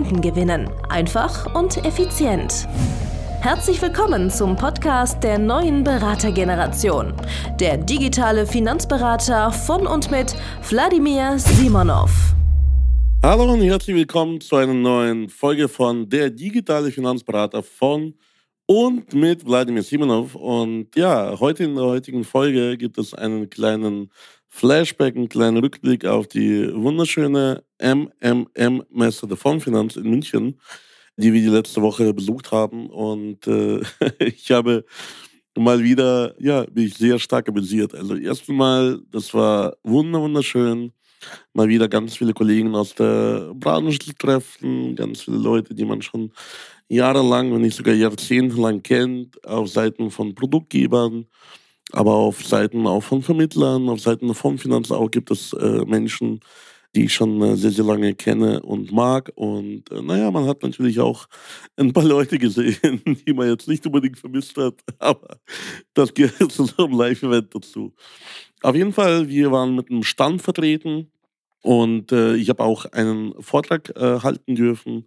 Kunden gewinnen. Einfach und effizient. Herzlich willkommen zum Podcast der neuen Beratergeneration. Der digitale Finanzberater von und mit Wladimir Simonov. Hallo und herzlich willkommen zu einer neuen Folge von Der digitale Finanzberater von und mit Wladimir Simonov. Und ja, heute in der heutigen Folge gibt es einen kleinen Flashback, einen kleinen Rückblick auf die wunderschöne MMM-Messe der Fondsfinanz in München, die wir die letzte Woche besucht haben. Und äh, ich habe mal wieder, ja, bin ich sehr stark amüsiert. Also erstmal, das war wunderschön, mal wieder ganz viele Kollegen aus der Branche treffen, ganz viele Leute, die man schon jahrelang, wenn nicht sogar jahrzehntelang kennt, auf Seiten von Produktgebern, aber auf Seiten auch von Vermittlern, auf Seiten von Finanzen auch gibt es äh, Menschen, die ich schon äh, sehr, sehr lange kenne und mag. Und äh, naja, man hat natürlich auch ein paar Leute gesehen, die man jetzt nicht unbedingt vermisst hat, aber das gehört zu so einem Live-Event dazu. Auf jeden Fall, wir waren mit einem Stand vertreten und äh, ich habe auch einen Vortrag äh, halten dürfen.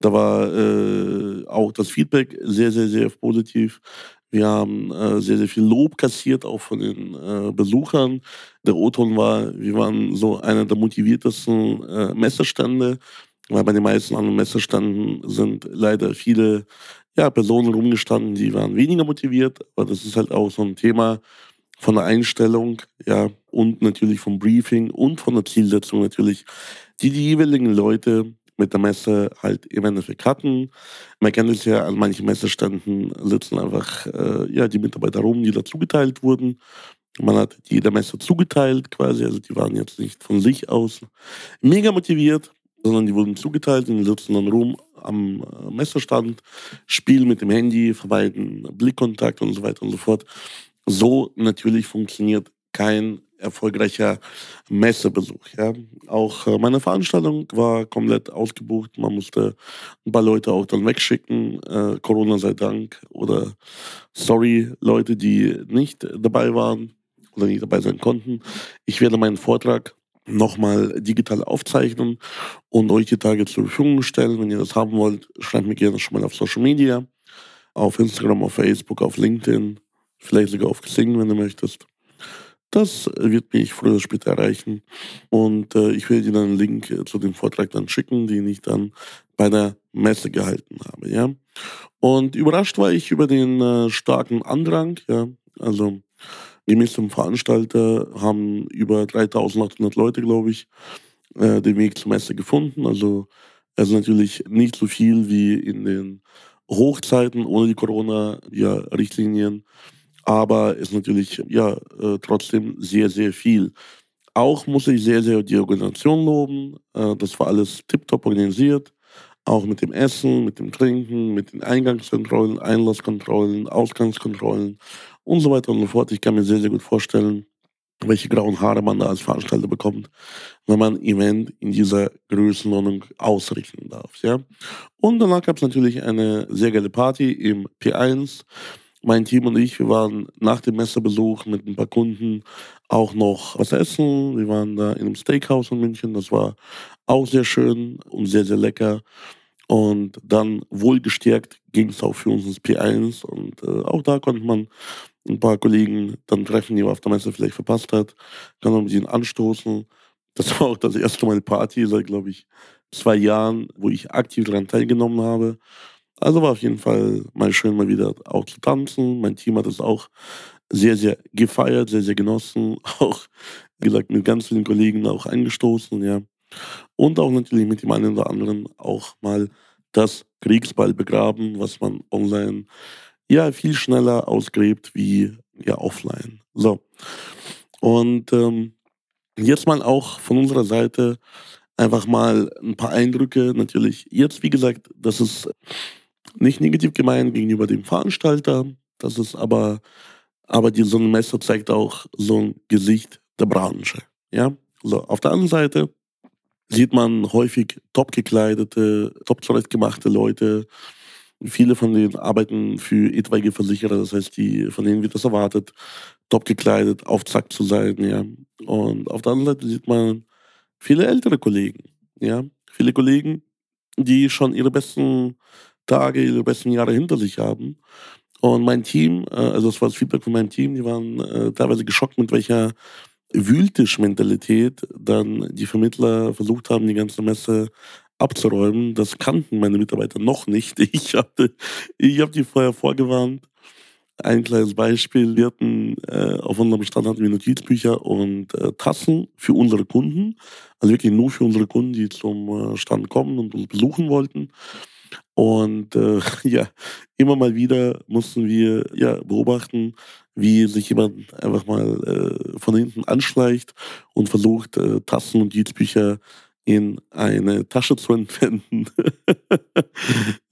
Da war äh, auch das Feedback sehr, sehr, sehr positiv. Wir haben äh, sehr, sehr viel Lob kassiert, auch von den äh, Besuchern. Der O-Ton war, wir waren so einer der motiviertesten äh, Messerstände, weil bei den meisten anderen Messerständen sind leider viele ja, Personen rumgestanden, die waren weniger motiviert. Aber das ist halt auch so ein Thema von der Einstellung, ja, und natürlich vom Briefing und von der Zielsetzung natürlich, die die jeweiligen Leute mit der Messe halt im Endeffekt hatten. Man kennt es ja, an manchen Messeständen sitzen einfach äh, ja, die Mitarbeiter rum, die da zugeteilt wurden. Man hat jeder Messe zugeteilt quasi, also die waren jetzt nicht von sich aus mega motiviert, sondern die wurden zugeteilt und sitzen dann rum am äh, Messestand, spielen mit dem Handy, vermeiden Blickkontakt und so weiter und so fort. So natürlich funktioniert kein erfolgreicher Messebesuch. Ja. Auch äh, meine Veranstaltung war komplett ausgebucht. Man musste ein paar Leute auch dann wegschicken. Äh, Corona sei Dank. Oder sorry, Leute, die nicht dabei waren oder nicht dabei sein konnten. Ich werde meinen Vortrag nochmal digital aufzeichnen und euch die Tage zur Verfügung stellen. Wenn ihr das haben wollt, schreibt mir gerne schon mal auf Social Media, auf Instagram, auf Facebook, auf LinkedIn, vielleicht sogar auf Xing, wenn du möchtest. Das wird mich früher oder später erreichen. Und äh, ich werde dir dann einen Link äh, zu dem Vortrag dann schicken, den ich dann bei der Messe gehalten habe. Ja? Und überrascht war ich über den äh, starken Andrang. Ja? Also gemäß dem Veranstalter haben über 3800 Leute, glaube ich, äh, den Weg zur Messe gefunden. Also es ist natürlich nicht so viel wie in den Hochzeiten ohne die Corona-Richtlinien. Ja, aber ist natürlich ja äh, trotzdem sehr, sehr viel. Auch muss ich sehr, sehr die Organisation loben. Äh, das war alles tiptop organisiert. Auch mit dem Essen, mit dem Trinken, mit den Eingangskontrollen, Einlasskontrollen, Ausgangskontrollen und so weiter und so fort. Ich kann mir sehr, sehr gut vorstellen, welche grauen Haare man da als Veranstalter bekommt, wenn man ein Event in dieser Größenordnung ausrichten darf. Ja? Und danach gab es natürlich eine sehr geile Party im P1 mein Team und ich, wir waren nach dem Messebesuch mit ein paar Kunden auch noch was essen. Wir waren da in einem Steakhouse in München. Das war auch sehr schön und sehr, sehr lecker. Und dann wohlgestärkt ging es auch für uns ins P1. Und äh, auch da konnte man ein paar Kollegen dann treffen, die man auf der Messe vielleicht verpasst hat. Kann man mit ihnen anstoßen. Das war auch das erste Mal Party seit, glaube ich, zwei Jahren, wo ich aktiv daran teilgenommen habe. Also war auf jeden Fall mal schön, mal wieder auch zu tanzen. Mein Team hat es auch sehr, sehr gefeiert, sehr, sehr genossen. Auch, wie gesagt, mit ganz vielen Kollegen auch angestoßen, ja. Und auch natürlich mit dem einen oder anderen auch mal das Kriegsball begraben, was man online ja viel schneller ausgräbt wie ja offline. So. Und ähm, jetzt mal auch von unserer Seite einfach mal ein paar Eindrücke. Natürlich jetzt, wie gesagt, das ist nicht negativ gemeint gegenüber dem Veranstalter. Das ist aber, aber die, so ein Messer zeigt auch so ein Gesicht der Branche. Ja, so auf der anderen Seite sieht man häufig top gekleidete, top zurechtgemachte Leute. Viele von denen arbeiten für etwaige Versicherer, das heißt, die, von denen wird das erwartet, top gekleidet, auf Zack zu sein, ja. Und auf der anderen Seite sieht man viele ältere Kollegen, ja. Viele Kollegen, die schon ihre besten Tage, ihre besten Jahre hinter sich haben. Und mein Team, äh, also das war das Feedback von meinem Team, die waren äh, teilweise geschockt, mit welcher Wühltisch-Mentalität dann die Vermittler versucht haben, die ganze Messe abzuräumen. Das kannten meine Mitarbeiter noch nicht. Ich habe ich hab die vorher vorgewarnt. Ein kleines Beispiel, wir hatten äh, auf unserem Stand hatten wir Notizbücher und äh, Tassen für unsere Kunden. Also wirklich nur für unsere Kunden, die zum äh, Stand kommen und uns besuchen wollten. Und äh, ja, immer mal wieder mussten wir ja, beobachten, wie sich jemand einfach mal äh, von hinten anschleicht und versucht, äh, Tassen und Notizbücher in eine Tasche zu entwenden.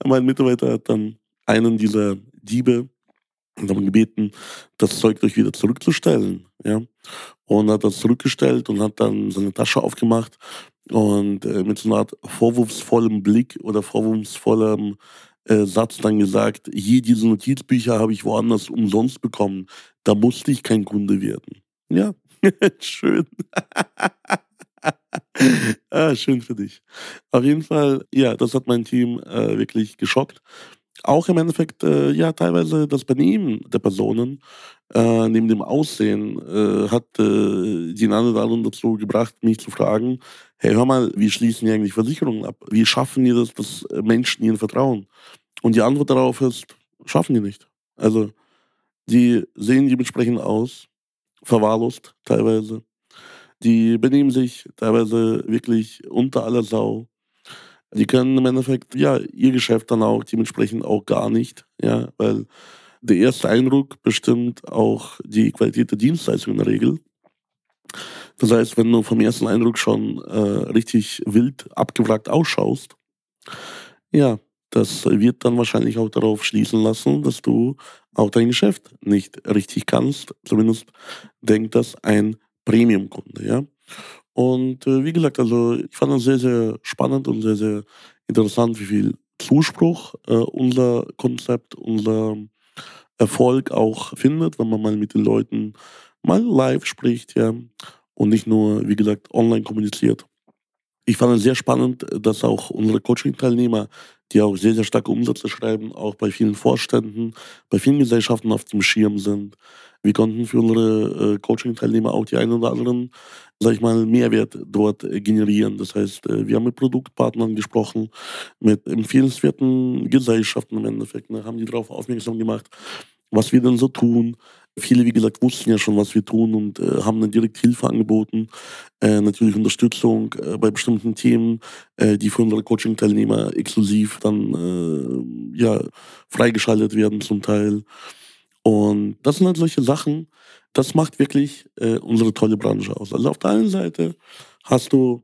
mein Mitarbeiter hat dann einen dieser Diebe darum gebeten, das Zeug durch wieder zurückzustellen. Ja? Und hat das zurückgestellt und hat dann seine Tasche aufgemacht und äh, mit so einer Art vorwurfsvollem Blick oder vorwurfsvollem äh, Satz dann gesagt, hier diese Notizbücher habe ich woanders umsonst bekommen. Da musste ich kein Kunde werden. Ja, schön. ah, schön für dich. Auf jeden Fall, ja, das hat mein Team äh, wirklich geschockt. Auch im Endeffekt, äh, ja, teilweise das Benehmen der Personen äh, neben dem Aussehen äh, hat äh, oder anderen dazu gebracht, mich zu fragen, hey, hör mal, wie schließen die eigentlich Versicherungen ab? Wie schaffen die das, dass Menschen ihnen vertrauen? Und die Antwort darauf ist, schaffen die nicht. Also, die sehen dementsprechend aus, verwahrlost teilweise. Die benehmen sich teilweise wirklich unter aller Sau. Die können im Endeffekt, ja, ihr Geschäft dann auch dementsprechend auch gar nicht, ja, weil der erste Eindruck bestimmt auch die Qualität der Dienstleistung in der Regel. Das heißt, wenn du vom ersten Eindruck schon äh, richtig wild abgewrackt ausschaust, ja, das wird dann wahrscheinlich auch darauf schließen lassen, dass du auch dein Geschäft nicht richtig kannst. Zumindest denkt das ein Premium-Kunde, ja. Und äh, wie gesagt, also ich fand das sehr, sehr spannend und sehr, sehr interessant, wie viel Zuspruch äh, unser Konzept, unser Erfolg auch findet, wenn man mal mit den Leuten mal live spricht, ja, und nicht nur, wie gesagt, online kommuniziert. Ich fand es sehr spannend, dass auch unsere Coaching-Teilnehmer, die auch sehr, sehr starke Umsätze schreiben, auch bei vielen Vorständen, bei vielen Gesellschaften auf dem Schirm sind. Wir konnten für unsere äh, Coaching-Teilnehmer auch die einen oder anderen, sag ich mal, Mehrwert dort äh, generieren. Das heißt, äh, wir haben mit Produktpartnern gesprochen, mit empfehlenswerten Gesellschaften im Endeffekt, ne, haben die darauf aufmerksam gemacht, was wir denn so tun. Viele, wie gesagt, wussten ja schon, was wir tun und äh, haben dann direkt Hilfe angeboten. Äh, natürlich Unterstützung äh, bei bestimmten Themen, äh, die für unsere Coaching-Teilnehmer exklusiv dann ja, freigeschaltet werden zum Teil. Und das sind halt solche Sachen, das macht wirklich äh, unsere tolle Branche aus. Also auf der einen Seite hast du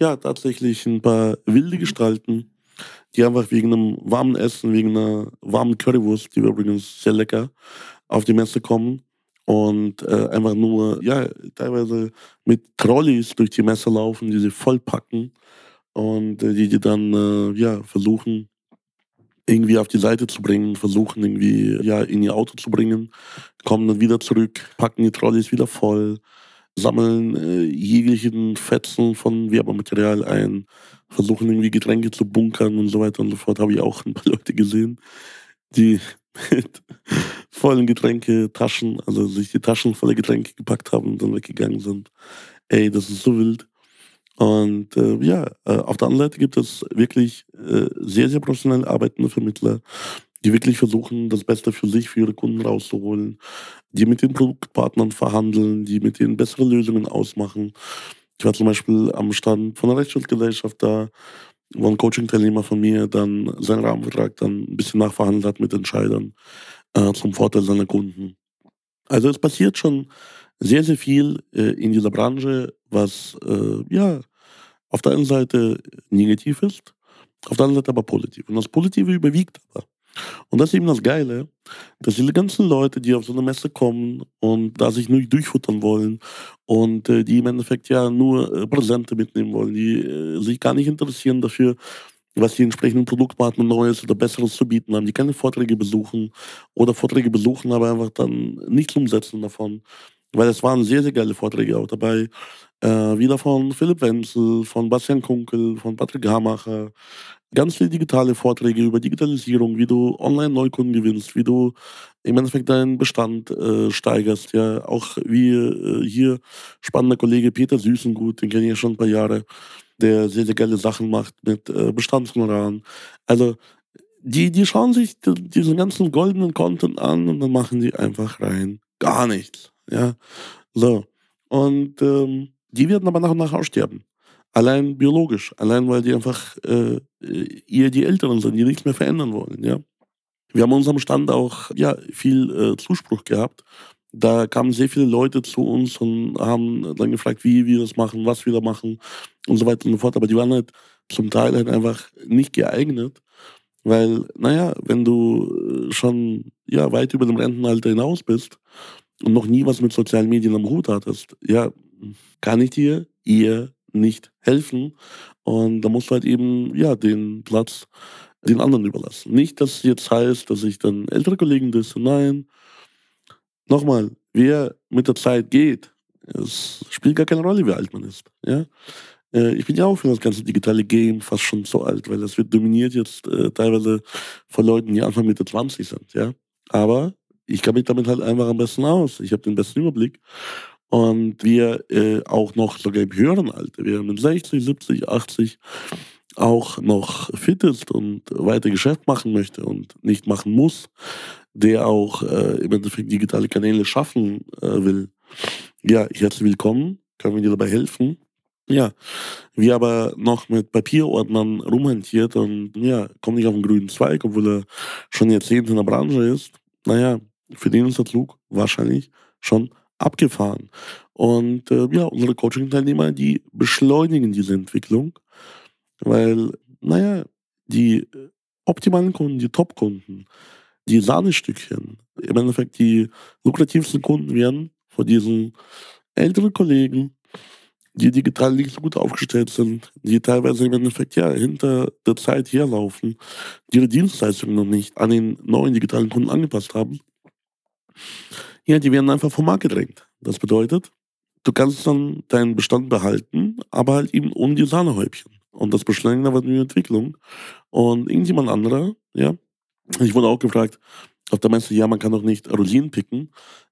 ja tatsächlich ein paar wilde Gestalten, die einfach wegen einem warmen Essen, wegen einer warmen Currywurst, die wir übrigens sehr lecker, auf die Messe kommen und äh, einfach nur, ja, teilweise mit Trolleys durch die Messe laufen, die sie vollpacken und äh, die die dann, äh, ja, versuchen, irgendwie auf die Seite zu bringen, versuchen irgendwie, ja, in ihr Auto zu bringen, kommen dann wieder zurück, packen die Trolleys wieder voll, sammeln äh, jeglichen Fetzen von Werbematerial ein, versuchen irgendwie Getränke zu bunkern und so weiter und so fort. Habe ich auch ein paar Leute gesehen, die mit vollen Getränketaschen, also sich die Taschen voller Getränke gepackt haben und dann weggegangen sind. Ey, das ist so wild. Und äh, ja, äh, auf der anderen Seite gibt es wirklich äh, sehr, sehr professionell arbeitende Vermittler, die wirklich versuchen, das Beste für sich, für ihre Kunden rauszuholen, die mit den Produktpartnern verhandeln, die mit denen bessere Lösungen ausmachen. Ich war zum Beispiel am Stand von einer Rechtsschutzgesellschaft da, wo ein Coaching-Teilnehmer von mir dann seinen Rahmenvertrag dann ein bisschen nachverhandelt hat mit Entscheidern äh, zum Vorteil seiner Kunden. Also es passiert schon sehr, sehr viel äh, in dieser Branche, was äh, ja auf der einen Seite negativ ist, auf der anderen Seite aber positiv. Und das Positive überwiegt aber. Und das ist eben das Geile, dass diese ganzen Leute, die auf so eine Messe kommen und da sich nur durchfuttern wollen und äh, die im Endeffekt ja nur äh, Präsente mitnehmen wollen, die äh, sich gar nicht interessieren dafür, was die entsprechenden Produktpartner Neues oder Besseres zu bieten haben, die keine Vorträge besuchen oder Vorträge besuchen, aber einfach dann nichts umsetzen davon. Weil es waren sehr, sehr geile Vorträge auch dabei. Äh, wieder von Philipp Wenzel, von Bastian Kunkel, von Patrick Hamacher, ganz viele digitale Vorträge über Digitalisierung, wie du online Neukunden gewinnst, wie du im Endeffekt deinen Bestand äh, steigerst. Ja, auch wie äh, hier spannender Kollege Peter Süßengut, den kenne ich ja schon ein paar Jahre, der sehr, sehr geile Sachen macht mit äh, Bestandshonoraren. Also die, die schauen sich diesen ganzen goldenen Content an und dann machen die einfach rein gar nichts. Ja, so. Und ähm, die werden aber nach und nach aussterben. Allein biologisch, allein weil die einfach äh, eher die Älteren sind, die nichts mehr verändern wollen. Ja? Wir haben unserem Stand auch ja, viel äh, Zuspruch gehabt. Da kamen sehr viele Leute zu uns und haben dann gefragt, wie wir das machen, was wir da machen und so weiter und so fort. Aber die waren halt zum Teil halt einfach nicht geeignet, weil, naja, wenn du äh, schon ja, weit über dem Rentenalter hinaus bist und noch nie was mit sozialen Medien am Hut hattest, ja, kann ich dir eher nicht helfen. Und da musst du halt eben, ja, den Platz den anderen überlassen. Nicht, dass es jetzt heißt, dass ich dann ältere Kollegen disse. Nein. Nochmal, wer mit der Zeit geht, es spielt gar keine Rolle, wie alt man ist. Ja? Äh, ich bin ja auch für das ganze digitale Game fast schon so alt, weil das wird dominiert jetzt äh, teilweise von Leuten, die Anfang Mitte 20 sind. Ja? Aber ich kann mich damit halt einfach am besten aus. Ich habe den besten Überblick. Und wir äh, auch noch sogar im höheren Alter, wir mit 60, 70, 80 auch noch fit ist und weiter Geschäft machen möchte und nicht machen muss, der auch äh, im Endeffekt digitale Kanäle schaffen äh, will. Ja, herzlich willkommen, können wir dir dabei helfen. Ja, wie aber noch mit Papierordnern rumhantiert und ja, kommt nicht auf den grünen Zweig, obwohl er schon Jahrzehnte in der Branche ist. Naja, für den ist der Zug wahrscheinlich schon abgefahren. Und äh, ja, unsere Coaching-Teilnehmer, die beschleunigen diese Entwicklung, weil, naja, die äh, optimalen Kunden, die Top-Kunden, die Sahnestückchen, im Endeffekt die lukrativsten Kunden werden von diesen älteren Kollegen, die digital nicht so gut aufgestellt sind, die teilweise im Endeffekt ja hinter der Zeit herlaufen, die ihre Dienstleistungen noch nicht an den neuen digitalen Kunden angepasst haben ja, die werden einfach vom Markt gedrängt. Das bedeutet, du kannst dann deinen Bestand behalten, aber halt eben ohne die Sahnehäubchen. Und das beschleunigt aber die Entwicklung. Und irgendjemand anderer, ja, ich wurde auch gefragt, auf der Messe, ja, man kann doch nicht Rosinen picken.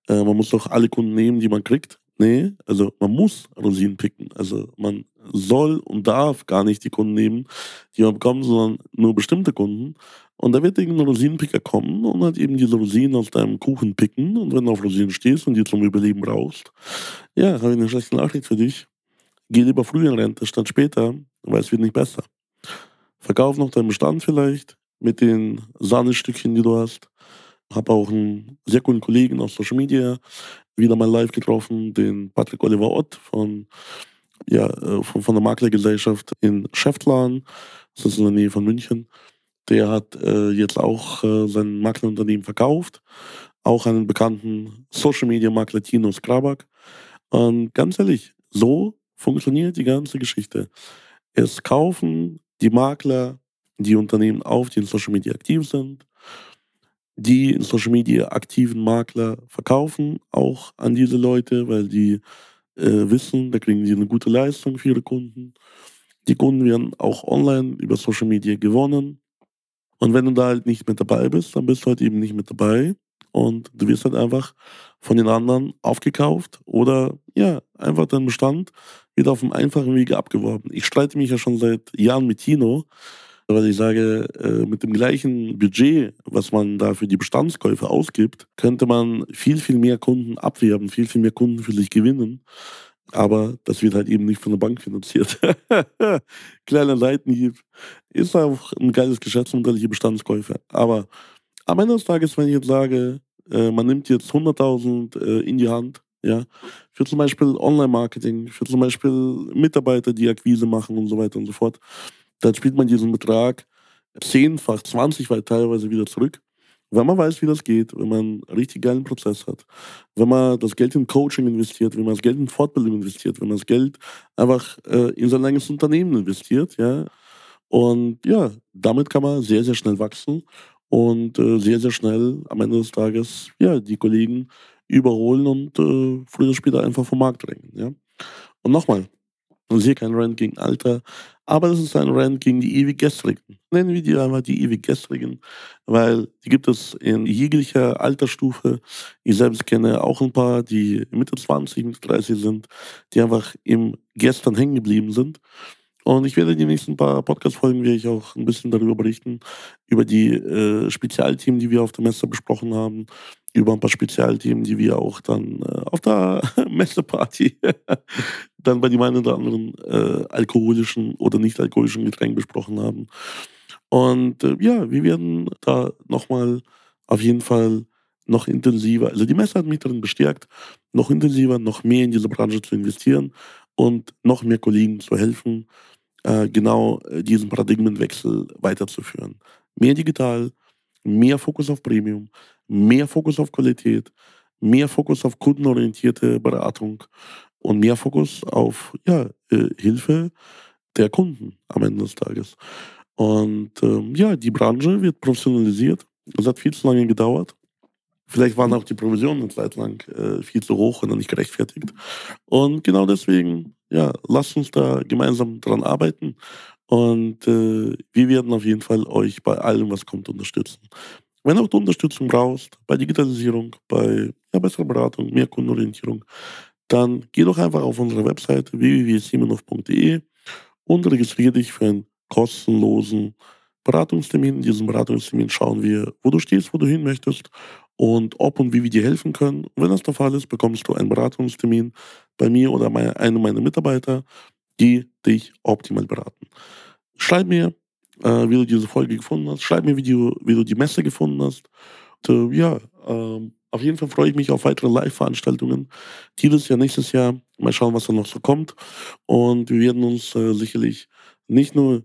Äh, man muss doch alle Kunden nehmen, die man kriegt. Nee, also man muss Rosinen picken. Also man soll und darf gar nicht die Kunden nehmen, die man bekommt, sondern nur bestimmte Kunden. Und da wird irgendein Rosinenpicker kommen und halt eben diese Rosinen aus deinem Kuchen picken. Und wenn du auf Rosinen stehst und die zum Überleben brauchst, ja, habe ich eine schlechte Nachricht für dich. Geh lieber früher in Rente statt später, weil es wird nicht besser. Verkauf noch deinen Bestand vielleicht mit den Sahnestückchen, die du hast. Habe auch einen sehr coolen Kollegen aus Social Media wieder mal live getroffen, den Patrick Oliver Ott von, ja, äh, von, von der Maklergesellschaft in Schäftlarn. Das ist in der Nähe von München. Der hat äh, jetzt auch äh, sein Maklerunternehmen verkauft, auch einen bekannten Social Media Makler Tino Skrabak. Und ganz ehrlich, so funktioniert die ganze Geschichte. Es kaufen die Makler die Unternehmen auf, die in Social Media aktiv sind. Die in Social Media aktiven Makler verkaufen auch an diese Leute, weil die äh, wissen, da kriegen sie eine gute Leistung für ihre Kunden. Die Kunden werden auch online über Social Media gewonnen. Und wenn du da halt nicht mit dabei bist, dann bist du halt eben nicht mit dabei. Und du wirst halt einfach von den anderen aufgekauft oder ja, einfach dein Bestand wieder auf einem einfachen Wege abgeworben. Ich streite mich ja schon seit Jahren mit Tino, weil ich sage, äh, mit dem gleichen Budget, was man da für die Bestandskäufe ausgibt, könnte man viel, viel mehr Kunden abwerben, viel, viel mehr Kunden für sich gewinnen. Aber das wird halt eben nicht von der Bank finanziert. Kleiner Seitenhieb. Ist auch ein geiles Geschäftsmodell, hier Bestandskäufe. Aber am Ende des Tages, wenn ich jetzt sage, äh, man nimmt jetzt 100.000 äh, in die Hand, ja, für zum Beispiel Online-Marketing, für zum Beispiel Mitarbeiter, die Akquise machen und so weiter und so fort, dann spielt man diesen Betrag zehnfach, zwanzigfach teilweise wieder zurück. Wenn man weiß, wie das geht, wenn man einen richtig geilen Prozess hat, wenn man das Geld in Coaching investiert, wenn man das Geld in Fortbildung investiert, wenn man das Geld einfach äh, in sein eigenes Unternehmen investiert, ja. Und ja, damit kann man sehr, sehr schnell wachsen und äh, sehr, sehr schnell am Ende des Tages ja, die Kollegen überholen und äh, früher oder später einfach vom Markt drängen. Ja? Und nochmal, ist hier kein Rant gegen Alter, aber das ist ein Rant gegen die ewig Gestrigen. Nennen wir die einfach die ewig Gestrigen, weil die gibt es in jeglicher Altersstufe. Ich selbst kenne auch ein paar, die Mitte 20, Mitte 30 sind, die einfach im Gestern hängen geblieben sind und ich werde in den nächsten paar Podcast-Folgen auch ein bisschen darüber berichten, über die äh, Spezialthemen, die wir auf der Messe besprochen haben, über ein paar Spezialthemen, die wir auch dann äh, auf der Messeparty dann bei dem einen oder anderen äh, alkoholischen oder nicht alkoholischen Getränk besprochen haben. Und äh, ja, wir werden da nochmal auf jeden Fall noch intensiver, also die Messe hat mich darin bestärkt, noch intensiver, noch mehr in diese Branche zu investieren und noch mehr Kollegen zu helfen, äh, genau äh, diesen Paradigmenwechsel weiterzuführen. Mehr digital, mehr Fokus auf Premium, mehr Fokus auf Qualität, mehr Fokus auf kundenorientierte Beratung und mehr Fokus auf ja, äh, Hilfe der Kunden am Ende des Tages. Und ähm, ja, die Branche wird professionalisiert. Das hat viel zu lange gedauert. Vielleicht waren auch die Provisionen eine Zeit lang äh, viel zu hoch und nicht gerechtfertigt. Und genau deswegen ja, lasst uns da gemeinsam dran arbeiten. Und äh, wir werden auf jeden Fall euch bei allem, was kommt, unterstützen. Wenn auch du Unterstützung brauchst, bei Digitalisierung, bei ja, besserer Beratung, mehr Kundenorientierung, dann geh doch einfach auf unsere Webseite www.simonov.de und registriere dich für einen kostenlosen Beratungstermin. In diesem Beratungstermin schauen wir, wo du stehst, wo du hin möchtest und ob und wie wir dir helfen können. Und wenn das der Fall ist, bekommst du einen Beratungstermin bei mir oder einem meiner Mitarbeiter, die dich optimal beraten. Schreib mir, äh, wie du diese Folge gefunden hast. Schreib mir, wie du, wie du die Messe gefunden hast. Und, äh, ja, äh, auf jeden Fall freue ich mich auf weitere Live-Veranstaltungen. Dieses Jahr, nächstes Jahr. Mal schauen, was da noch so kommt. Und wir werden uns äh, sicherlich nicht nur